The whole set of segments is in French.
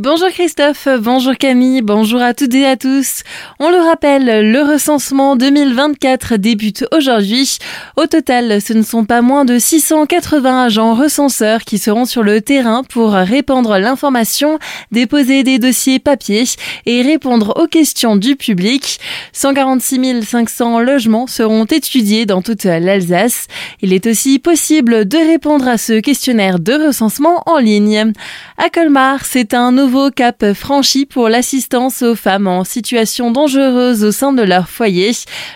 Bonjour Christophe, bonjour Camille, bonjour à toutes et à tous. On le rappelle, le recensement 2024 débute aujourd'hui. Au total, ce ne sont pas moins de 680 agents recenseurs qui seront sur le terrain pour répandre l'information, déposer des dossiers papier et répondre aux questions du public. 146 500 logements seront étudiés dans toute l'Alsace. Il est aussi possible de répondre à ce questionnaire de recensement en ligne. À Colmar, c'est un nouveau nouveau cap franchi pour l'assistance aux femmes en situation dangereuse au sein de leur foyer.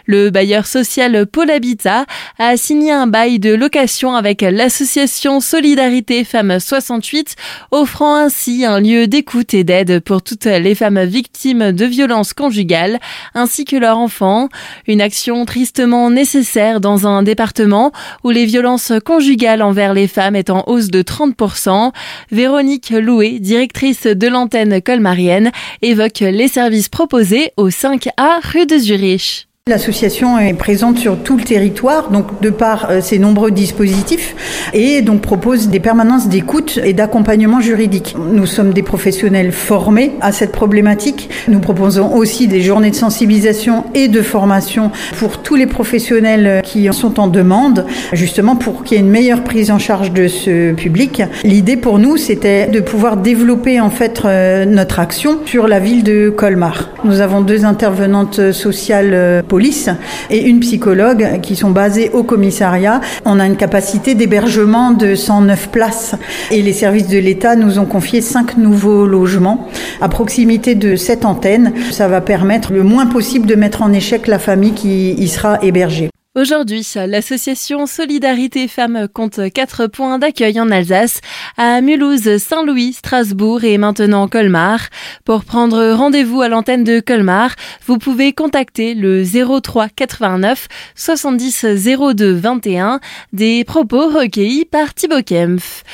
Le bailleur social Paul Habitat a signé un bail de location avec l'association Solidarité Femmes 68, offrant ainsi un lieu d'écoute et d'aide pour toutes les femmes victimes de violences conjugales, ainsi que leurs enfants. Une action tristement nécessaire dans un département où les violences conjugales envers les femmes est en hausse de 30%. Véronique Loué, directrice de l'antenne colmarienne évoque les services proposés au 5A rue de Zurich. L'association est présente sur tout le territoire, donc de par euh, ses nombreux dispositifs, et donc propose des permanences d'écoute et d'accompagnement juridique. Nous sommes des professionnels formés à cette problématique. Nous proposons aussi des journées de sensibilisation et de formation pour tous les professionnels qui en sont en demande, justement pour qu'il y ait une meilleure prise en charge de ce public. L'idée pour nous, c'était de pouvoir développer en fait euh, notre action sur la ville de Colmar. Nous avons deux intervenantes sociales euh, police et une psychologue qui sont basées au commissariat. On a une capacité d'hébergement de 109 places et les services de l'État nous ont confié cinq nouveaux logements à proximité de cette antenne. Ça va permettre le moins possible de mettre en échec la famille qui y sera hébergée. Aujourd'hui, l'association Solidarité Femmes compte quatre points d'accueil en Alsace, à Mulhouse, Saint-Louis, Strasbourg et maintenant Colmar. Pour prendre rendez-vous à l'antenne de Colmar, vous pouvez contacter le 03 89 70 02 21 des propos recueillis par Thibaut Kempf.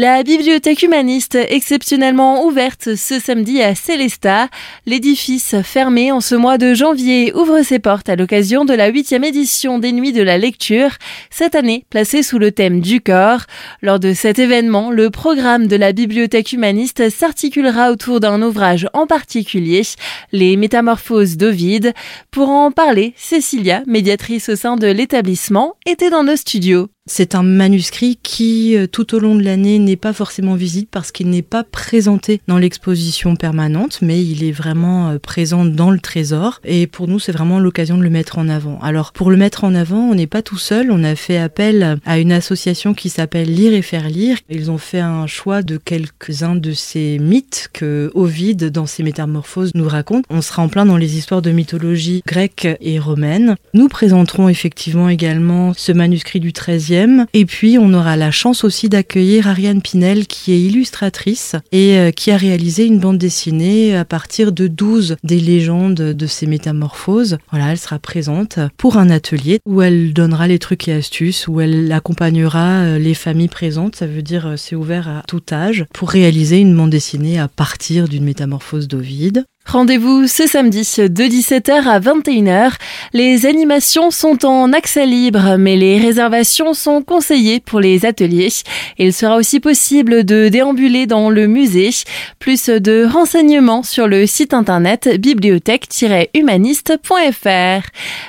La bibliothèque humaniste exceptionnellement ouverte ce samedi à Célestat. L'édifice fermé en ce mois de janvier ouvre ses portes à l'occasion de la huitième édition des Nuits de la lecture, cette année placée sous le thème du corps. Lors de cet événement, le programme de la bibliothèque humaniste s'articulera autour d'un ouvrage en particulier, Les Métamorphoses d'Ovide. Pour en parler, Cécilia, médiatrice au sein de l'établissement, était dans nos studios. C'est un manuscrit qui, euh, tout au long de l'année, n'est pas forcément visible parce qu'il n'est pas présenté dans l'exposition permanente, mais il est vraiment euh, présent dans le trésor. Et pour nous, c'est vraiment l'occasion de le mettre en avant. Alors, pour le mettre en avant, on n'est pas tout seul. On a fait appel à une association qui s'appelle Lire et faire lire. Ils ont fait un choix de quelques-uns de ces mythes que Ovide, dans ses métamorphoses, nous raconte. On sera en plein dans les histoires de mythologie grecque et romaine. Nous présenterons effectivement également ce manuscrit du 13e et puis, on aura la chance aussi d'accueillir Ariane Pinel, qui est illustratrice et euh, qui a réalisé une bande dessinée à partir de 12 des légendes de ces métamorphoses. Voilà, elle sera présente pour un atelier où elle donnera les trucs et astuces, où elle accompagnera euh, les familles présentes. Ça veut dire euh, c'est ouvert à tout âge pour réaliser une bande dessinée à partir d'une métamorphose d'Ovide. Rendez-vous ce samedi de 17h à 21h. Les animations sont en accès libre, mais les réservations sont conseillées pour les ateliers. Il sera aussi possible de déambuler dans le musée. Plus de renseignements sur le site internet bibliothèque-humaniste.fr.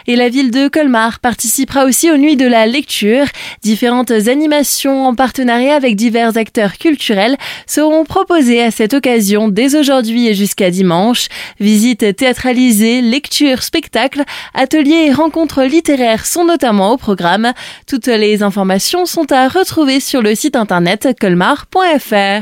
Et la ville de Colmar participera aussi aux Nuits de la lecture. Différentes animations en partenariat avec divers acteurs culturels seront proposées à cette occasion dès aujourd'hui et jusqu'à dimanche. Visites théâtralisées, lectures, spectacles, ateliers et rencontres littéraires sont notamment au programme. Toutes les informations sont à retrouver sur le site internet colmar.fr.